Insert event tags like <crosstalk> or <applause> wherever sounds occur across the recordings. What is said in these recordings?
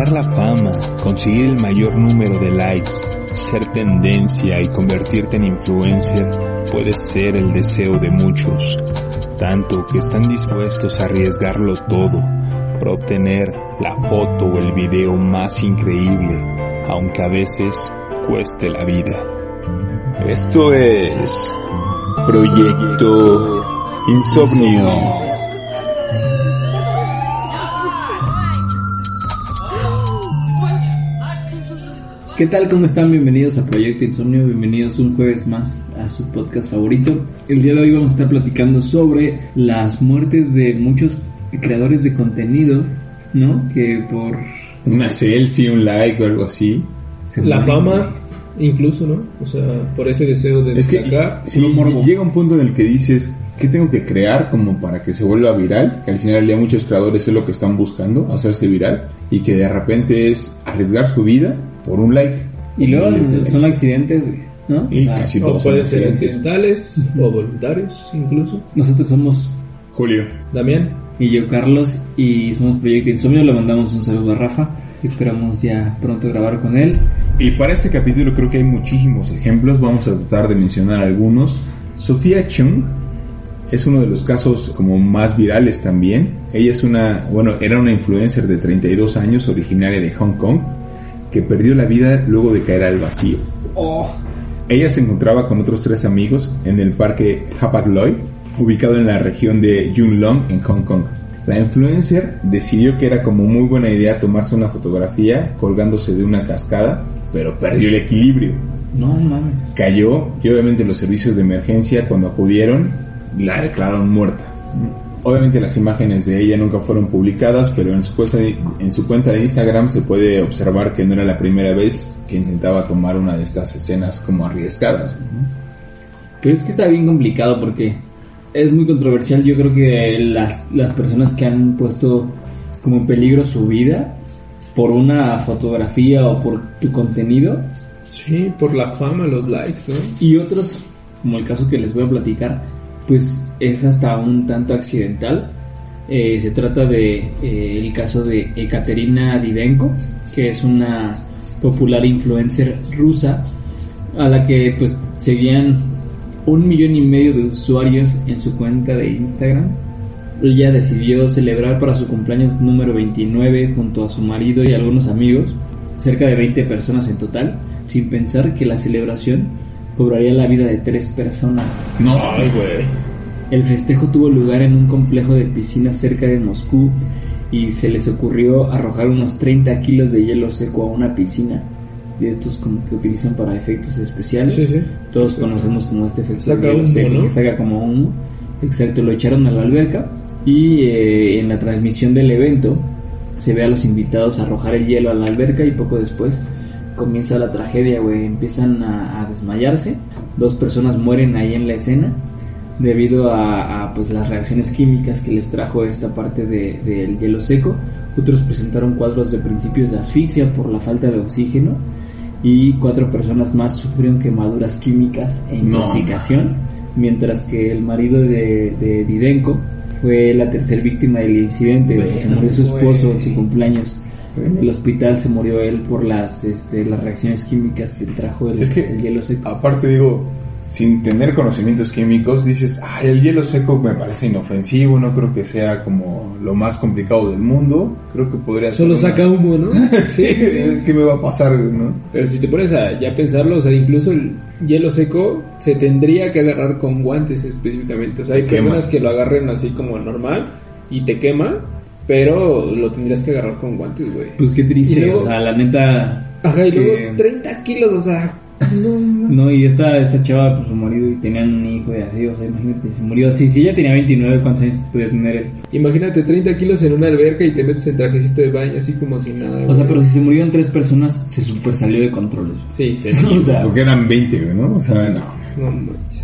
Alcanzar la fama, conseguir el mayor número de likes, ser tendencia y convertirte en influencer puede ser el deseo de muchos, tanto que están dispuestos a arriesgarlo todo por obtener la foto o el video más increíble, aunque a veces cueste la vida. Esto es Proyecto Insomnio. ¿Qué tal? ¿Cómo están? Bienvenidos a Proyecto Insomnio, bienvenidos un jueves más a su podcast favorito. El día de hoy vamos a estar platicando sobre las muertes de muchos creadores de contenido, ¿no? Que por... Una selfie, un like o algo así. se la mueren. fama incluso, ¿no? O sea, por ese deseo de Es que sí, llega un punto en el que dices, ¿qué tengo que crear como para que se vuelva viral? Que al final del día muchos creadores es lo que están buscando, hacerse viral. Y que de repente es arriesgar su vida por un like. Y luego likes. son accidentes, güey, ¿no? Y O sea, casi o todos son pueden ser accidentales o voluntarios incluso. Nosotros somos Julio. Damián, y yo Carlos y somos Proyecto Insomnio, le mandamos un saludo a Rafa. Esperamos ya pronto grabar con él. Y para este capítulo creo que hay muchísimos ejemplos, vamos a tratar de mencionar algunos. Sofía Chung es uno de los casos como más virales también. Ella es una, bueno, era una influencer de 32 años, originaria de Hong Kong, que perdió la vida luego de caer al vacío. Oh, Ella se encontraba con otros tres amigos en el parque Hapag Lloyd, ubicado en la región de Yunlong, en Hong Kong. La influencer decidió que era como muy buena idea tomarse una fotografía colgándose de una cascada, pero perdió el equilibrio. no mames. Cayó y obviamente los servicios de emergencia cuando acudieron la declararon muerta. Obviamente las imágenes de ella nunca fueron publicadas, pero en su, cuenta de, en su cuenta de Instagram se puede observar que no era la primera vez que intentaba tomar una de estas escenas como arriesgadas. Pero es que está bien complicado porque es muy controversial. Yo creo que las, las personas que han puesto como en peligro su vida por una fotografía o por tu contenido sí, por la fama, los likes, ¿no? y otros, como el caso que les voy a platicar, pues es hasta un tanto accidental. Eh, se trata de eh, caso de Ekaterina Didenko, que es una popular influencer rusa a la que pues seguían un millón y medio de usuarios en su cuenta de Instagram. Ella decidió celebrar para su cumpleaños número 29 junto a su marido y algunos amigos, cerca de 20 personas en total, sin pensar que la celebración cobraría la vida de tres personas. No, güey. El festejo tuvo lugar en un complejo de piscinas cerca de Moscú y se les ocurrió arrojar unos 30 kilos de hielo seco a una piscina. De estos como que utilizan para efectos especiales. Sí, sí. Todos conocemos como este efecto Saca de hielo seco ¿no? que saca como humo. Exacto, lo echaron a la alberca y eh, en la transmisión del evento se ve a los invitados arrojar el hielo a la alberca y poco después comienza la tragedia, güey. Empiezan a, a desmayarse. Dos personas mueren ahí en la escena debido a, a, pues las reacciones químicas que les trajo esta parte de- del hielo seco. Otros presentaron cuadros de principios de asfixia por la falta de oxígeno y cuatro personas más sufrieron quemaduras químicas e No. intoxicación, mientras que el marido de, de Didenko fue la tercer víctima del incidente. se murió su esposo en su cumpleaños. En el hospital se murió él por las, este, las reacciones químicas que trajo el, Es que- el hielo seco. aparte digo, sin tener conocimientos químicos, dices, ay, el hielo seco me parece inofensivo, no creo que sea como lo más complicado del mundo, creo que podría ser... Solo saca humo, ¿no? <laughs> Sí, <laughs> ¿qué me va a pasar, no? Pero si te pones a ya pensarlo, o sea, incluso el hielo seco se tendría que agarrar con guantes específicamente. O sea, hay Te quema. personas que lo agarren así como normal y te quema, pero lo tendrías que agarrar con guantes, güey. Pues qué triste, luego- o sea, la neta. Ajá, y que- luego 30 kilos, o sea, <laughs> No, y esta, esta chava, pues su marido y tenían un hijo y así, o sea, imagínate, se murió así. Si ella tenía 29, ¿cuántos años podía tener él? Imagínate 30 kilos en una alberca y te metes en trajecito de baño así como si nada. O sea, pero si se murieron tres personas, se super salió de control. Sí, sí. <laughs> O sea, Porque eran 20, güey, ¿no? O sea, no. No manches.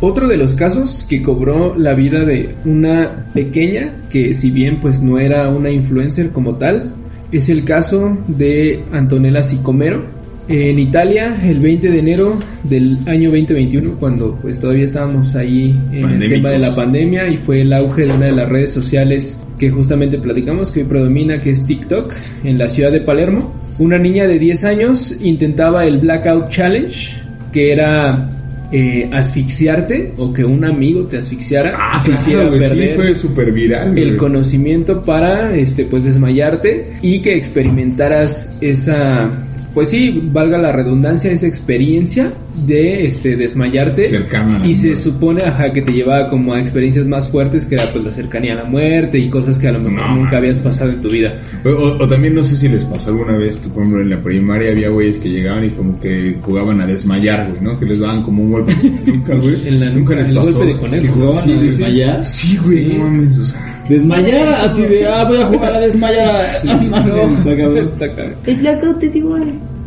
Otro de los casos que cobró la vida de una pequeña, que si bien pues no era una influencer como tal, es el caso de Antonella Sicomero. En Italia, el 20 de enero del año 2021, cuando pues todavía estábamos ahí en el tema de la pandemia y fue el auge de una de las redes sociales que justamente platicamos que hoy predomina, que es TikTok, en la ciudad de Palermo. Una niña de 10 años intentaba el Blackout Challenge, que era eh, asfixiarte o que un amigo te asfixiara Ah, y te hiciera claro, güey, sí, perder fue súper viral, güey. el conocimiento para este pues desmayarte y que experimentaras esa pues sí, valga la redundancia, esa experiencia de este desmayarte Cercana y se supone ajá, que te llevaba como a experiencias más fuertes que era pues la cercanía a la muerte y cosas que a lo mejor No, nunca habías pasado en tu vida. O, o- o también no sé si les pasó alguna vez que, por ejemplo, en la primaria había güeyes que llegaban y como que jugaban a desmayar, güey, ¿no? Que les daban como un golpe. <laughs> nunca, güey. En la nunca nuca, les el pasó. golpe de conejo. que jugaban Sí, a sí. desmayar. Sí, güey, no mames, o sea. Desmayar, así de, ah, voy a jugar a desmayar. <laughs> Ah, mames, <laughs> está cabrón. El blackout es igual.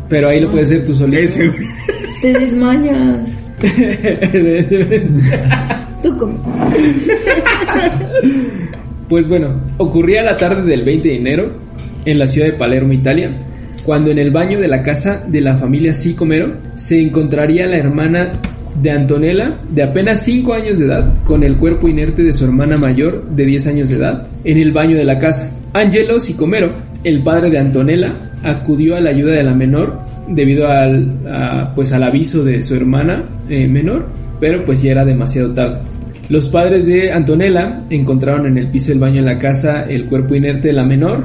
Pero ahí lo puedes hacer tú solito. Ese, güey. Te desmayas. <laughs> Tú come. Pues bueno, ocurría la tarde del 20 de enero en la ciudad de Palermo, Italia, cuando en el baño de la casa de la familia Sicomero se encontraría la hermana de Antonella, de apenas 5 años de edad, con el cuerpo inerte de su hermana mayor, de 10 años de edad, en el baño de la casa. Angelo Sicomero, el padre de Antonella, acudió a la ayuda de la menor debido al, pues al aviso de su hermana eh, menor, pero pues ya era demasiado tarde. Los padres de Antonella encontraron en el piso del baño de la casa el cuerpo inerte de la menor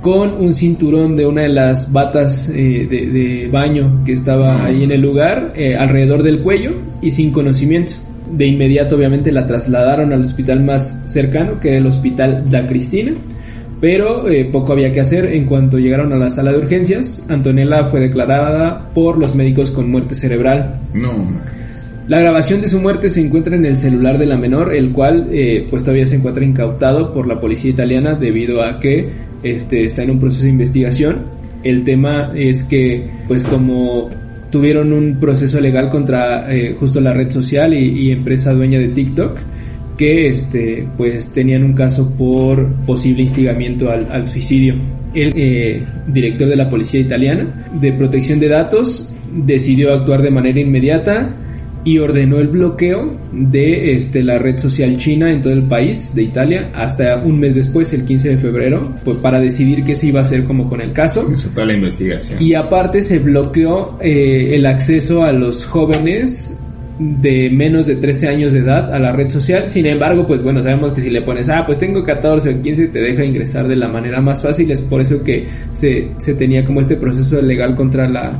con un cinturón de una de las batas eh, de, de baño que estaba ahí en el lugar eh, alrededor del cuello y sin conocimiento. De inmediato obviamente la trasladaron al hospital más cercano que era el hospital Da Cristina. Pero eh, poco había que hacer. En cuanto llegaron a la sala de urgencias, Antonella fue declarada por los médicos con muerte cerebral. No. La grabación de su muerte se encuentra en el celular de la menor, el cual eh, pues todavía se encuentra incautado por la policía italiana debido a que este, está en un proceso de investigación. El tema es que pues como tuvieron un proceso legal contra eh, justo la red social y, y empresa dueña de TikTok, que este pues tenían un caso por posible instigamiento al, al suicidio. El eh, director de la policía italiana de protección de datos decidió actuar de manera inmediata y ordenó el bloqueo de este, la red social china en todo el país de Italia hasta un mes después, el 15 de febrero, pues para decidir qué se iba a hacer como con el caso. Hizo toda la investigación. Y aparte se bloqueó eh, el acceso a los jóvenes de menos de 13 años de edad a la red social. Sin embargo, pues bueno, sabemos que si le pones, ah, pues tengo 14 o 15, te deja ingresar de la manera más fácil. Es por eso que se, se tenía como este proceso legal contra la,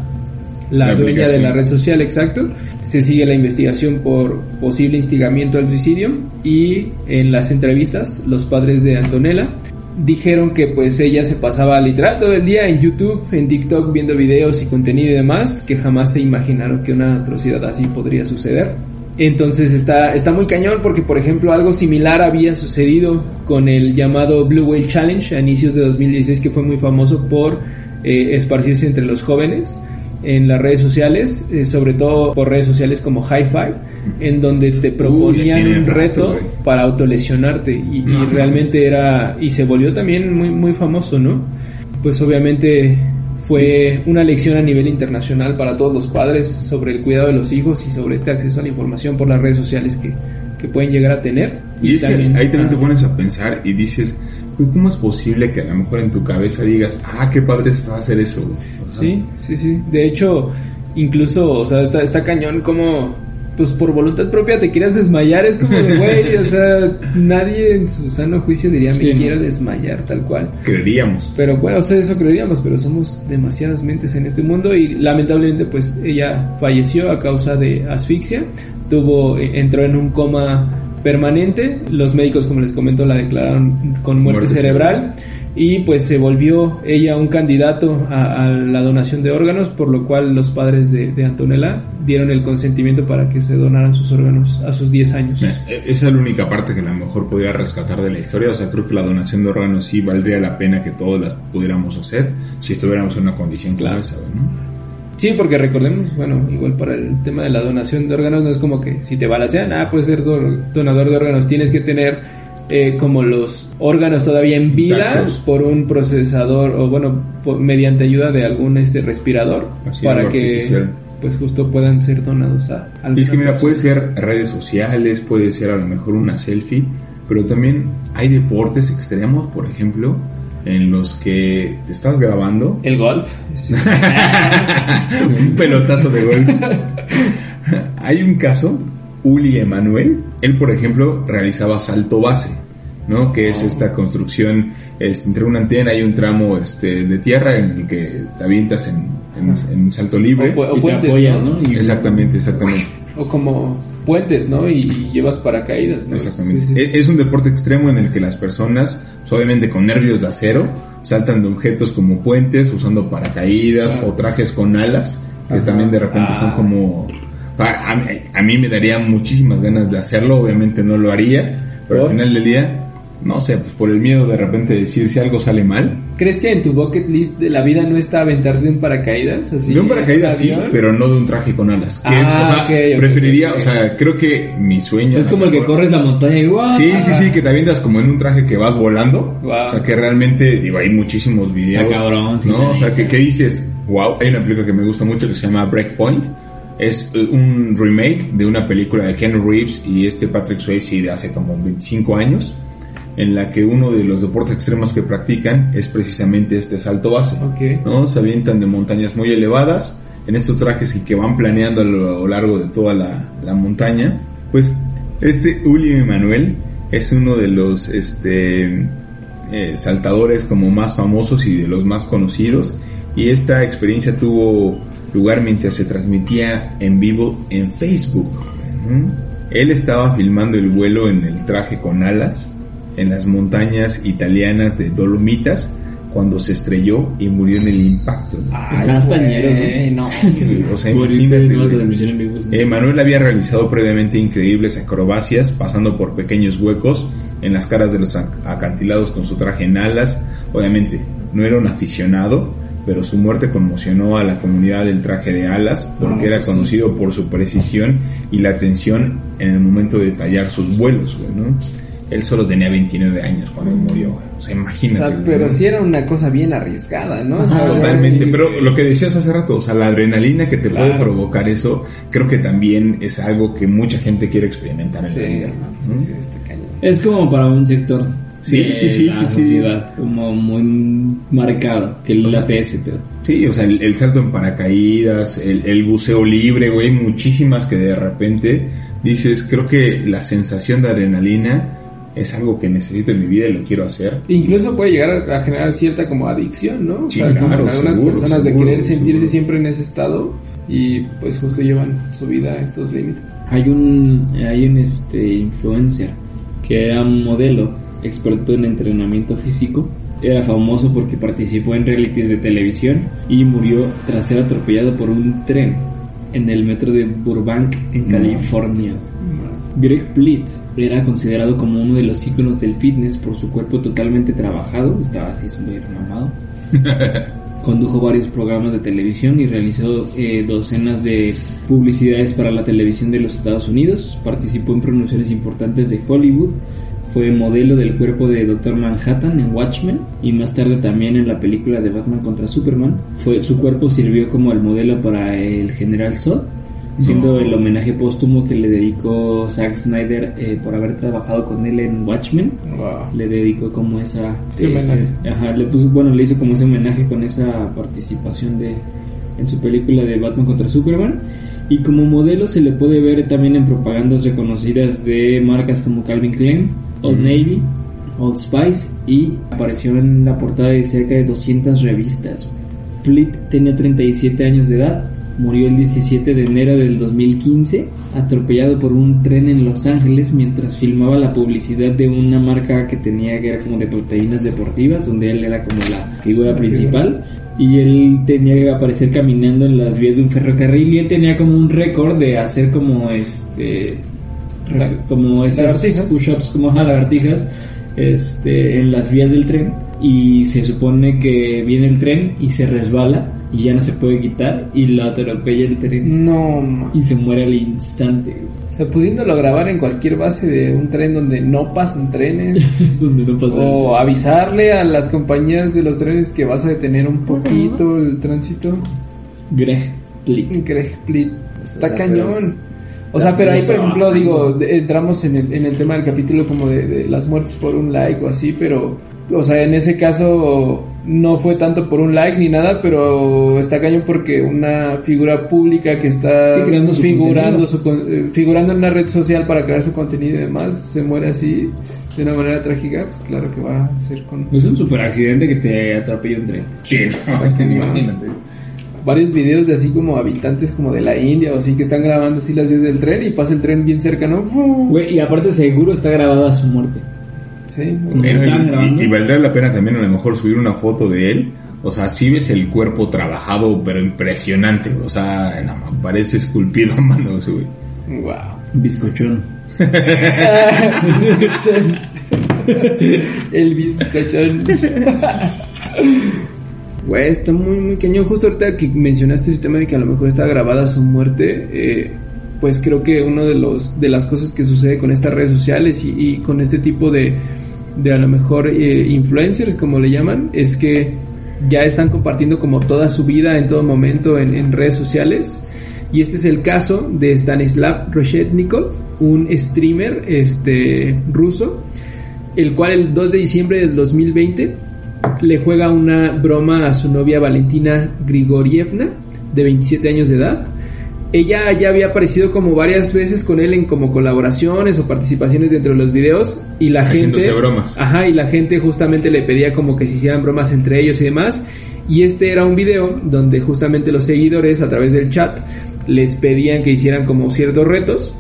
la, La dueña de la red social, exacto. Se sigue la investigación por posible instigamiento al suicidio y en las entrevistas los padres de Antonella dijeron que pues ella se pasaba literal todo el día en YouTube, en TikTok viendo videos y contenido y demás, que jamás se imaginaron que una atrocidad así podría suceder. Entonces está, está muy cañón porque, por ejemplo, algo similar había sucedido con el llamado Blue Whale Challenge a inicios de 2016, que fue muy famoso por eh, esparcirse entre los jóvenes en las redes sociales, eh, sobre todo por redes sociales como Hi-Fi, en donde te proponían un rato, reto güey. para autolesionarte y, y No. realmente era y se volvió también muy muy famoso, ¿no? Pues obviamente fue una lección a nivel internacional para todos los padres sobre el cuidado de los hijos y sobre este acceso a la información por las redes sociales que, que pueden llegar a tener. Y es que ahí también te ah, pones a pensar y dices, ¿cómo es posible que a lo mejor en tu cabeza digas, ah, qué padre está hacer eso? güey"? Sí, sí, sí. De hecho, incluso, o sea, está, está cañón como, pues por voluntad propia te quieras desmayar. Es como de, güey, o sea, nadie en su sano juicio diría, me Sí, ¿no? quiero desmayar, tal cual. Creeríamos. Pero bueno, o sea, eso creeríamos, pero somos demasiadas mentes en este mundo y lamentablemente pues ella falleció a causa de asfixia, tuvo, eh, entró en un coma permanente, los médicos como les comento la declararon con muerte, Muerte cerebral y pues se volvió ella un candidato a, a la donación de órganos, por lo cual los padres de, de Antonella dieron el consentimiento para que se donaran sus órganos a sus 10 años. Eh, Esa es la única parte que a lo mejor podría rescatar de la historia. O sea, creo que la donación de órganos sí valdría la pena que todos las pudiéramos hacer si estuviéramos en una condición como Claro. esa, ¿no? Sí, porque recordemos, bueno, igual para el tema de la donación de órganos no es como que si te balacean, ah, puedes ser do- donador de órganos, tienes que tener eh, como los órganos todavía en vida por un procesador o bueno, por- mediante ayuda de algún este respirador Así, para que artificial. pues justo puedan ser donados a Y es que mira, puede ser redes sociales, puede ser a lo mejor una selfie, pero también hay deportes extremos, por ejemplo, en los que te estás grabando el golf. sí. <laughs> un pelotazo de gol. <laughs> Hay un caso, Uli Emanuel, él por ejemplo realizaba salto base, ¿no? Que es esta construcción este, entre una antena y un tramo este, de tierra en el que te avientas en, en- en un salto libre. O pu- o Y te puentes, apoyas, ¿no? ¿no? Y- Exactamente, exactamente. O como puentes, ¿no? Y, y llevas paracaídas. ¿no? Exactamente. Sí, sí, sí. Es- Es un deporte extremo en el que las personas, pues, obviamente con nervios de acero, saltan de objetos como puentes, usando paracaídas o trajes con alas, que también de repente son como... A, a- a mí me daría muchísimas ganas de hacerlo, obviamente no lo haría, pero al final del día, no sé, pues por el miedo de repente de decir si algo sale mal. ¿Crees que en tu bucket list de la vida no está aventarte un paracaídas? Así, de un paracaídas sí, pero no de un traje con alas. Ah, o sea, preferiría, o sea, creo que mi sueño... Es como el que corres la montaña y ¡guau! Sí, sí, sí, que te avientas como en un traje que vas volando. Wow. O sea, que realmente, digo, hay muchísimos videos. Está cabrón, sí. ¿no? O sea, que, que dices, wow, hay una película que me gusta mucho que se llama Breakpoint. Es eh, un remake de una película de Ken Reeves y este Patrick Swayze de hace como 25 años, en la que uno de los deportes extremos que practican es precisamente este salto base. ¿no? Se avientan de montañas muy elevadas en estos trajes y que van planeando a lo, largo de toda la, la montaña. Pues este Uli Emanuel es uno de los este, eh, saltadores como más famosos y de los más conocidos y esta experiencia tuvo lugar mientras se transmitía en vivo en Facebook. Él estaba filmando el vuelo en el traje con alas en las montañas italianas de Dolomitas cuando se estrelló y murió en el impacto. Estás tañero, Eh, no. O sea, imagínate. Eh, Manuel había realizado previamente increíbles acrobacias, pasando por pequeños huecos en las caras de los ac- acantilados con su traje en alas. Obviamente, no era un aficionado, pero su muerte conmocionó a la comunidad del traje de alas, porque Ah, era pues sí. conocido por su precisión y la atención en el momento de tallar sus vuelos, ¿no? Él solo tenía 29 años cuando murió. O sea, O imagínate. sea, pero ¿no? sí era una cosa bien arriesgada, ¿no? O sea, Totalmente, sí, pero lo que decías hace rato, o sea, la adrenalina que te puede provocar eso, creo que también es algo que mucha gente quiere experimentar en Sí, la vida. ¿no? sí, cañón. Es como para un sector Sí, de sí, sí, la sí, sí. sociedad, como muy marcado, que el ATS, pero Sí, o sea, el, el salto en paracaídas, el, el buceo libre, güey, muchísimas que de repente dices, creo que la sensación de adrenalina es algo que necesito en mi vida y lo quiero hacer. Incluso puede llegar a generar cierta como adicción, ¿no? O Sí, sea, como claro, en algunas seguro, personas de seguro, querer sentirse siempre en ese estado y pues justo llevan su vida a estos límites. hay un hay un este influencer que era un modelo experto en entrenamiento físico era famoso porque participó en realities de televisión y murió tras ser atropellado por un tren en el metro de Burbank en No. Greg Plitt era considerado como uno de los íconos del fitness por su cuerpo totalmente trabajado, estaba así mamado. <laughs> Condujo varios programas de televisión y realizó eh, docenas de publicidades para la televisión de los Estados Unidos. Participó en producciones importantes de Hollywood. Fue modelo del cuerpo de Dr. Manhattan en Watchmen y más tarde también en la película de Batman contra Superman. Fue, su cuerpo sirvió como el modelo para el General Zod, siendo el homenaje póstumo que le dedicó Zack Snyder eh, por haber trabajado con él en Watchmen Wow. le dedicó como esa Sí, homenaje. ajá, le puso, bueno le hizo como ese homenaje con esa participación de en su película de Batman contra Superman y como modelo se le puede ver también en propagandas reconocidas de marcas como Calvin Klein, Old Mm. Navy, Old Spice y apareció en la portada de cerca de 200 revistas. Plitt tenía 37 años de edad, murió el 17 de enero del 2015, atropellado por un tren en Los Ángeles mientras filmaba la publicidad de una marca que tenía que era como de proteínas deportivas, donde él era como la figura principal. Y él tenía que aparecer caminando en las vías de un ferrocarril y él tenía como un récord de hacer como este como estas push-ups como lagartijas este, en las vías del tren. Y se supone que viene el tren y se resbala y ya no se puede quitar y lo atropella el tren No, ma. y se muere al instante. O sea, pudiéndolo grabar en cualquier base de un tren donde no pasan trenes. <laughs> Donde no o avisarle a las compañías de los trenes que vas a detener un poquito el tránsito. Greg Plitt. Greg Plitt. Está O sea, cañón. O sea, pero ahí, por ejemplo, digo, entramos en el, en el tema del capítulo como de, de las muertes por un like o así, pero, o sea, en ese caso no fue tanto por un like ni nada, pero está cañón porque una figura pública que está Sí, creando su figurando, contenido. su con- eh, figurando en una red social para crear su contenido y demás, se muere así de una manera trágica, pues claro que va a ser con Es un super accidente que te atropella un tren. Sí, no, <laughs> imagínate. varios videos de así como habitantes como de la India o así que están grabando así las vías del tren y pasa el tren bien cercano. Güey, y aparte seguro está grabada su muerte. Sí, y- y, valdrá la pena también a lo mejor subir una foto de él. O sea, sí ves el cuerpo trabajado, pero impresionante. O sea, no, parece esculpido a mano güey. wow. Bizcochón. <laughs> el bizcochón. Güey, está muy, muy cañón. Justo ahorita que mencionaste ese tema de que a lo mejor está grabada su muerte, eh, pues creo que uno de de las cosas que sucede con estas redes sociales y, con este tipo de, de a lo mejor eh, influencers, como le llaman, es que ya están compartiendo como toda su vida en todo momento en, en redes sociales. Y este es el caso de Stanislav Reshetnikov, un streamer este, ruso, el cual el 2 de diciembre del 2020 le juega una broma a su novia Valentina Grigorievna, de 27 años de edad. Ella ya había aparecido como varias veces con él en como colaboraciones o participaciones dentro de los videos y la Haciéndose gente bromas. Ajá, y la gente justamente le pedía como que se hicieran bromas entre ellos y demás. Y este era un video donde justamente los seguidores a través del chat les pedían que hicieran como ciertos retos.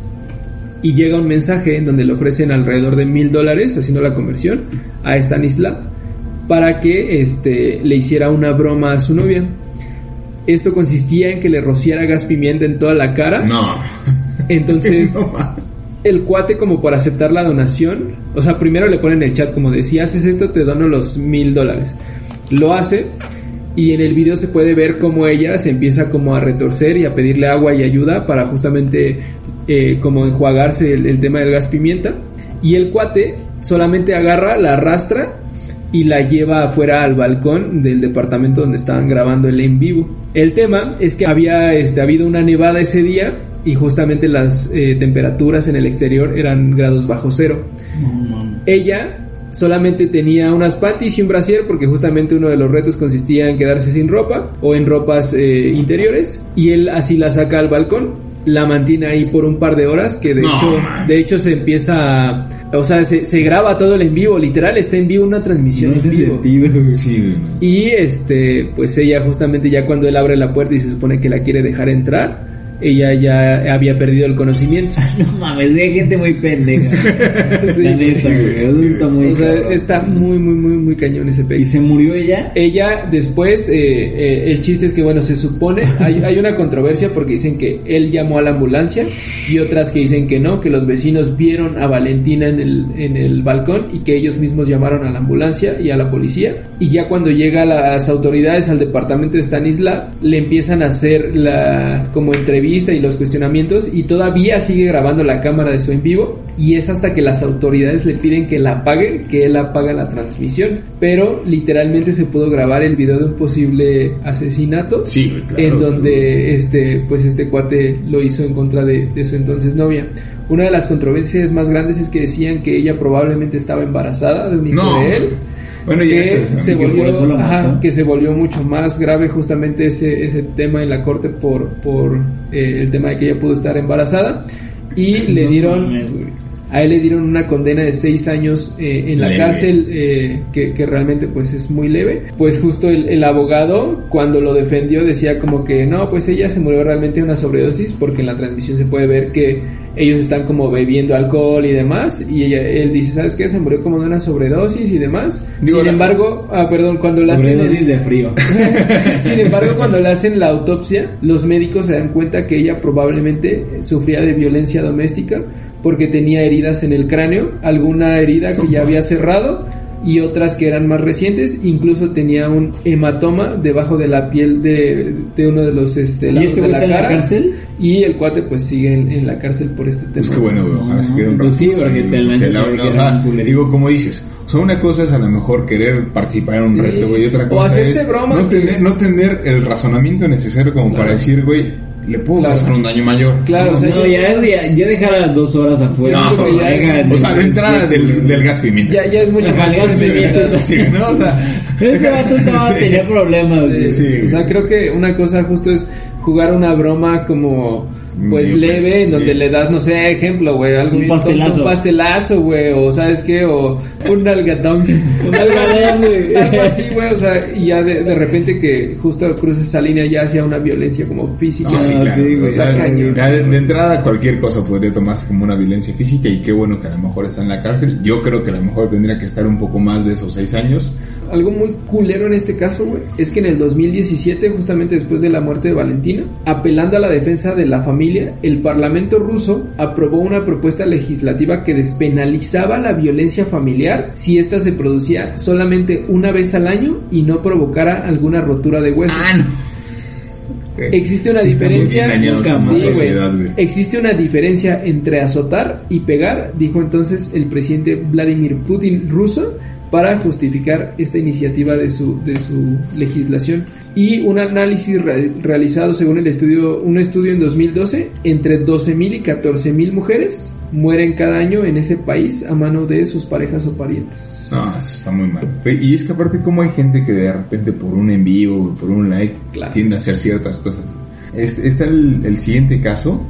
Y llega un mensaje en donde le ofrecen alrededor de mil dólares haciendo la conversión a Stanislav para que este, le hiciera una broma a su novia. Esto consistía en que le rociara gas pimienta en toda la cara. No. Entonces, <laughs> No, el cuate como por aceptar la donación, o sea, primero le ponen en el chat como de si haces esto te dono los mil dólares. Lo hace y en el video se puede ver como ella se empieza como a retorcer y a pedirle agua y ayuda para justamente eh, como enjuagarse el, el tema del gas pimienta. Y el cuate solamente agarra, la arrastra y la lleva afuera al balcón del departamento donde estaban grabando el en vivo. El tema es que había este, habido una nevada ese día y justamente las eh, temperaturas en el exterior eran grados bajo cero. No. Ella solamente tenía unas panties y un brasier porque justamente uno de los retos consistía en quedarse sin ropa o en ropas eh, interiores y él así la saca al balcón la mantiene ahí por un par de horas que de No, hecho man. de hecho se empieza a- o sea se, se graba todo el en vivo literal está en vivo una transmisión No en vivo. sentido, y este, pues ella justamente ya cuando él abre la puerta y se supone que la quiere dejar entrar, ella ya había perdido el conocimiento. <laughs> No mames, hay gente muy pendeja. Sí, La sí. neta, güey. Eso está muy o sea, cabrón. está muy, muy, muy, muy cañón ese ¿Y pez. se murió ella? Ella después, eh, eh, el chiste es que, bueno, se supone, hay, hay una controversia porque dicen que él llamó a la ambulancia y otras que dicen que no, que los vecinos vieron a Valentina en el, en el balcón y que ellos mismos llamaron a la ambulancia y a la policía. Y ya cuando llega las autoridades al departamento de Stanislav, le empiezan a hacer la como entrevista y los cuestionamientos y todavía sigue grabando la cámara de su en vivo y es hasta que las autoridades le piden que la apague que él apaga la transmisión. Pero literalmente se pudo grabar el video de un posible asesinato Sí, claro, en claro. donde este pues este cuate lo hizo en contra de, de su entonces novia. Una de las controversias más grandes es que decían que ella probablemente estaba embarazada de un hijo No. de él Bueno, que eso, se volvió ajá, que se volvió mucho más grave justamente ese, ese tema en la corte por, por eh, el tema de que ella pudo estar embarazada y le dieron. A él le dieron una condena de seis años eh, en la Leve. cárcel, eh, que, que realmente pues es muy leve. Pues justo el, el abogado, cuando lo defendió, decía como que no, pues ella se murió realmente de una sobredosis, porque en la transmisión se puede ver que ellos están como bebiendo alcohol y demás. Y ella, él dice, ¿sabes qué? Se murió como de una sobredosis y demás. Digo, Sin la- embargo, ah, perdón, cuando le hacen... Sobredosis de frío. <laughs> Sin embargo, cuando le hacen la autopsia, los médicos se dan cuenta que ella probablemente sufría de violencia doméstica porque tenía heridas en el cráneo, alguna herida que ya había cerrado y otras que eran más recientes, incluso tenía un hematoma debajo de la piel de, de uno de los este, ¿Y este de la está en la cárcel? y el cuate pues sigue en, en la cárcel por este tema. Pues qué bueno, ojalá se quede un Pues rato. sí, porque Que que o sea, digo, como dices, o sea, una cosa es a lo mejor querer participar en un Sí. reto, güey, y otra cosa es no, que- tener, no tener el razonamiento necesario como para decir, güey, le puedo Claro. causar un daño mayor. Claro, o sea, no, ya, es- ya, ya dejar a dos horas afuera. No, ya Deja- o sea, la entrada del, del gas pimienta. ya, ya es mucho más gas pimienta. Sí, ¿no? O sea, <laughs> Este vato estaba, <laughs> Sí. tenía problemas. güey. Sí, Sí. O sea, creo que una cosa justo es jugar una broma como pues Medio leve, en sí. donde le das, no sé, ejemplo, güey, algo Un tonto, pastelazo. un pastelazo, güey, o sabes qué, o un algatón, Un algodón, güey. <laughs> algo así, güey, o sea, y ya de, de repente que justo cruces esa línea ya hacia una violencia como física. No, sí, Ah, claro. sí, güey. O sea, cañón. ya de, de entrada cualquier cosa podría tomarse como una violencia física y qué bueno que a lo mejor está en la cárcel. Yo creo que a lo mejor tendría que estar un poco más de esos seis años. Algo muy culero en este caso, güey, es que en el 2017, justamente después de la muerte de Valentina, apelando a la defensa de la familia, el Parlamento ruso aprobó una propuesta legislativa que despenalizaba la violencia familiar si ésta se producía solamente una vez al año y no provocara alguna rotura de huesos. Existe una Sí, diferencia. Sí, sociedad. Existe una diferencia entre azotar y pegar, dijo entonces el presidente Vladimir Putin ruso para justificar esta iniciativa de su, de su legislación. Y un análisis re- realizado según el estudio, un estudio en 2012, entre 12.000 y 14.000 mujeres mueren cada año en ese país a mano de sus parejas o parientes. No, eso está muy mal. Y es que aparte como hay gente que de repente por un envío, por un like, Claro. tiende a hacer ciertas cosas. Este, está el, el siguiente caso.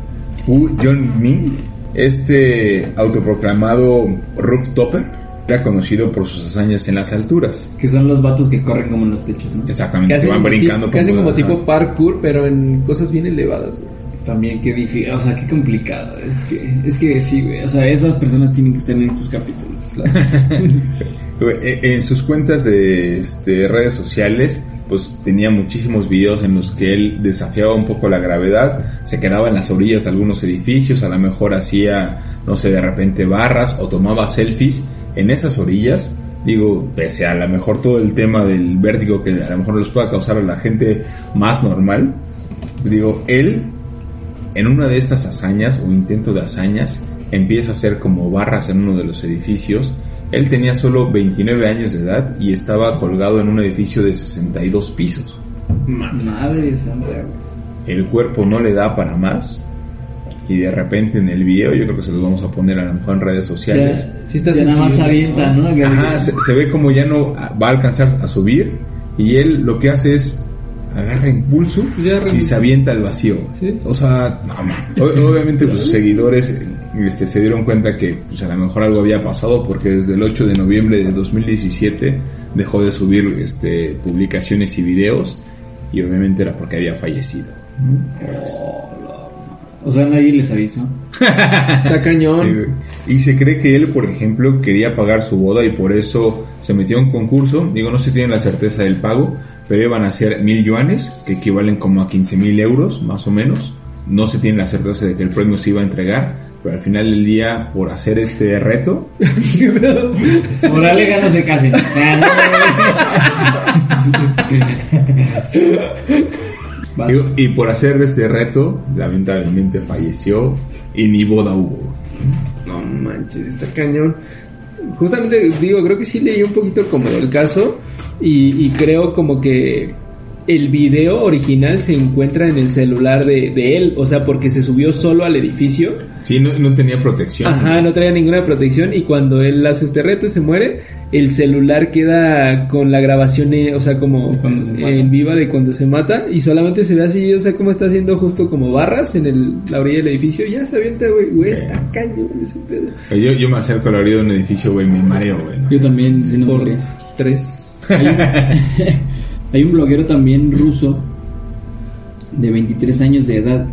Hu John Min, este autoproclamado rooftopper, era conocido por sus hazañas en las alturas. Que son los vatos que corren como en los techos, ¿no? Exactamente, Que que van brincando. hacen como ajá. tipo parkour, pero en cosas bien elevadas. güey. También qué difícil, o sea, qué complicado. Es que, es que sí, güey. O sea, esas personas tienen que estar en estos capítulos. <laughs> Eh, En sus cuentas de este, redes sociales, pues tenía muchísimos videos en los que él desafiaba un poco la gravedad, se quedaba en las orillas de algunos edificios, a lo mejor hacía, no sé, de repente barras o tomaba selfies en esas orillas. Digo, pese a lo mejor todo el tema del vértigo que a lo mejor les pueda causar a la gente más normal, digo, él en una de estas hazañas o intento de hazañas empieza a hacer como barras en uno de los edificios. Él tenía solo 29 años de edad y estaba colgado en un edificio de 62 pisos. Madre santa. El cuerpo no le da para más y de repente en el video, yo creo que se los vamos a poner a lo mejor en redes sociales. Ya, Sí está ya nada más avienta, ¿no? Ajá, se, se ve como ya no va a alcanzar a subir y él lo que hace es agarra impulso re- y se avienta al vacío. Sí. O sea, no, obviamente pues, sus seguidores este, se dieron cuenta que pues, a lo mejor algo había pasado porque desde el 8 de noviembre de 2017 dejó de subir este, publicaciones y videos y obviamente era porque había fallecido. O sea, nadie les avisó. Está <laughs> cañón. Sí, y se cree que él, por ejemplo, quería pagar su boda y por eso se metió a un concurso. Digo, no se tiene la certeza del pago, pero iban a ser mil yuanes, que equivalen como a 15 mil euros, más o menos. No se tiene la certeza de que el premio se iba a entregar, pero al final del día, por hacer este reto, <laughs> Morales <laughs> no se casen. Y por hacer este reto, lamentablemente falleció y ni boda hubo. No manches, está cañón. Justamente digo, creo que sí leí un poquito como del caso y creo como que el video original se encuentra en el celular de, de él, o sea, porque se subió solo al edificio. Sí, no, no tenía protección. Ajá, no traía ninguna protección y cuando él hace este reto y se muere, el celular queda con la grabación, eh, o sea, como se en viva de cuando se mata y solamente se ve así, o sea, como está haciendo justo como barras en el, la orilla del edificio ya se avienta, güey, güey, está cañón ese pedo. Yo, yo me acerco a la orilla de un edificio, güey, me mareo, güey. ¿no? Yo también, sí, no Por tres. <laughs> <laughs> Hay un, bloguero también ruso de 23 años de edad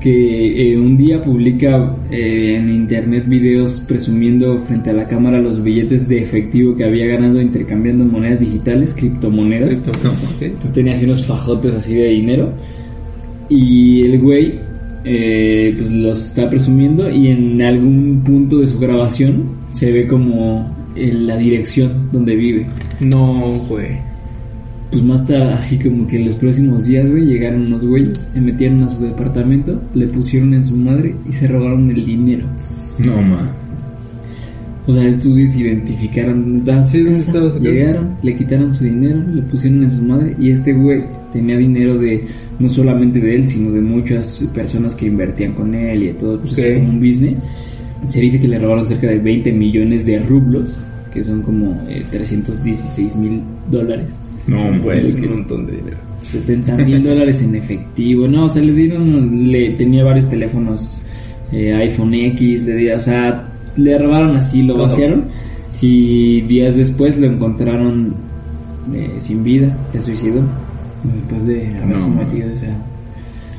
que eh, un día publica eh, en internet videos presumiendo frente a la cámara los billetes de efectivo que había ganado intercambiando monedas digitales, criptomonedas. Entonces tenía así unos fajotes así de dinero. Y el güey eh, pues los está presumiendo y en algún punto de su grabación se ve como en la dirección donde vive. No, güey. Pues más tarde, así como que en los próximos días, güey, llegaron unos güeyes, se metieron a su departamento, le pusieron en su madre y se robaron el dinero. No, ma. O sea, estos güeyes identificaron dónde estaba su Sí, casa, estaba su casa. llegaron, le quitaron su dinero, le pusieron en su madre y este güey tenía dinero de no solamente de él, sino de muchas personas que invertían con él y de todo, pues como un business. Se dice que le robaron cerca de 20 millones de rublos, que son como eh, 316 mil dólares. No, Güey, güey. es un montón de dinero. 70 mil <laughs> dólares en efectivo. No, o sea, le dieron, le tenía varios teléfonos, eh, iPhone X, le di- o sea, le robaron así, lo vaciaron y días después lo encontraron eh, sin vida, se suicidó después de haber No, cometido esa.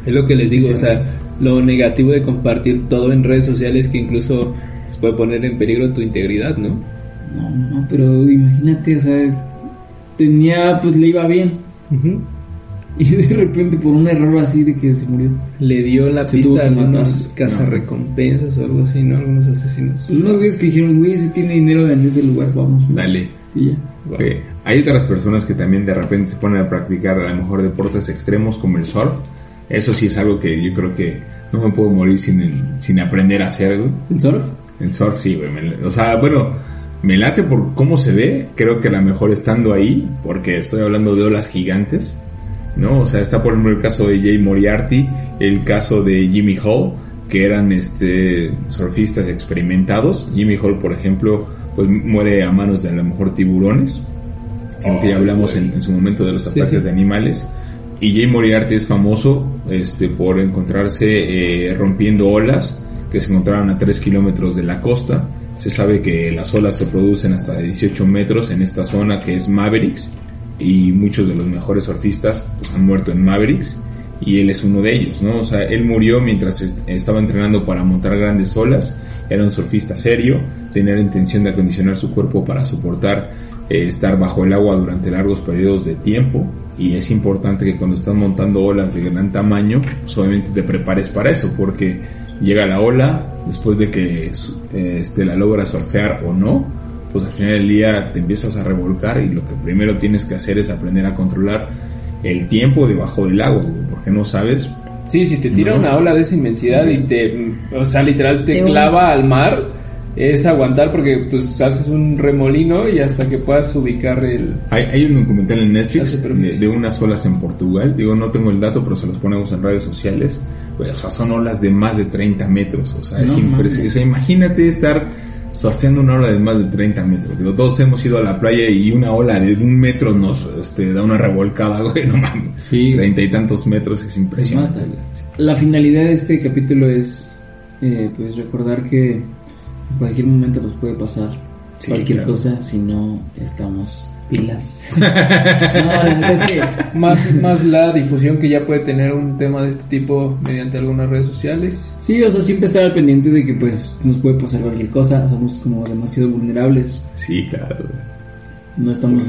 Es lo que les digo, o sea, lo negativo de compartir todo en redes sociales que incluso pues, puede poner en peligro tu integridad, ¿no? No, no, pero imagínate, o sea, tenía, pues le iba bien y de repente por un error así de que se murió. Le dio la Se pista a algunos cazarrecompensas o algo así, ¿no? Algunos asesinos. Pues unos güeyes que dijeron, güey, ese tiene dinero en ese lugar, vamos. Dale. Y ya. Wow. Ok. Hay otras personas que también de repente se ponen a practicar a lo mejor deportes extremos como el surf. Eso sí es algo que yo creo que no me puedo morir sin, sin aprender a hacer, güey. ¿El surf? El surf sí, güey. o sea, bueno, me late por cómo se ve. Creo que a lo mejor estando ahí, porque estoy hablando de olas gigantes, ¿no? O sea, está por ejemplo el caso de Jay Moriarty, el caso de Jimmy Hall, que eran este surfistas experimentados. Jimmy Hall, por ejemplo, pues muere a manos de a lo mejor tiburones, en lo que ya hablamos en, en su momento de los ataques sí. de animales. Y Jay Moriarty es famoso este, por encontrarse eh, rompiendo olas que se encontraban a 3 kilómetros de la costa. Se sabe que las olas se producen hasta de 18 metros en esta zona que es Mavericks y muchos de los mejores surfistas pues, han muerto en Mavericks y él es uno de ellos, ¿no? O sea, él murió mientras est- estaba entrenando para montar grandes olas, era un surfista serio, tenía la intención de acondicionar su cuerpo para soportar eh, estar bajo el agua durante largos periodos de tiempo y es importante que cuando estás montando olas de gran tamaño, pues obviamente te prepares para eso porque llega la ola después de que este, la logras surfear o no, pues al final del día te empiezas a revolcar y lo que primero tienes que hacer es aprender a controlar el tiempo debajo del agua, porque no sabes. Sí, si te tira No. una ola de esa inmensidad y te, o sea, literal te Te clava al mar, es aguantar porque pues haces un remolino y hasta que puedas ubicar el... Hay, hay un documental en Netflix de unas olas en Portugal, digo, no tengo el dato, pero se los ponemos en redes sociales. Güey, o sea, son olas de más de 30 metros, o sea, es impresionante. O sea, imagínate estar surfeando una ola de más de 30 metros. Digo, todos hemos ido a la playa y una ola de un metro nos este, da una revolcada, <laughs> güey, no mames. Sí. Treinta y tantos metros es impresionante. La finalidad de este capítulo es eh, pues recordar que en cualquier momento nos puede pasar Sí, cualquier claro. cosa si no estamos pilas. no, es que Más, más la difusión que ya puede tener un tema de este tipo mediante algunas redes sociales. sí, o sea, siempre estar al pendiente de que pues nos puede pasar cualquier cosa, somos como demasiado vulnerables, Sí, claro. no estamos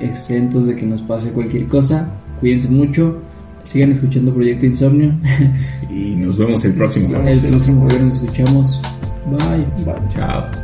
exentos de que nos pase cualquier cosa. Cuídense mucho, sigan escuchando Proyecto Insomnio. Y nos vemos el próximo <laughs> El jueves. próximo viernes nos escuchamos. Bye. Bye. Chao.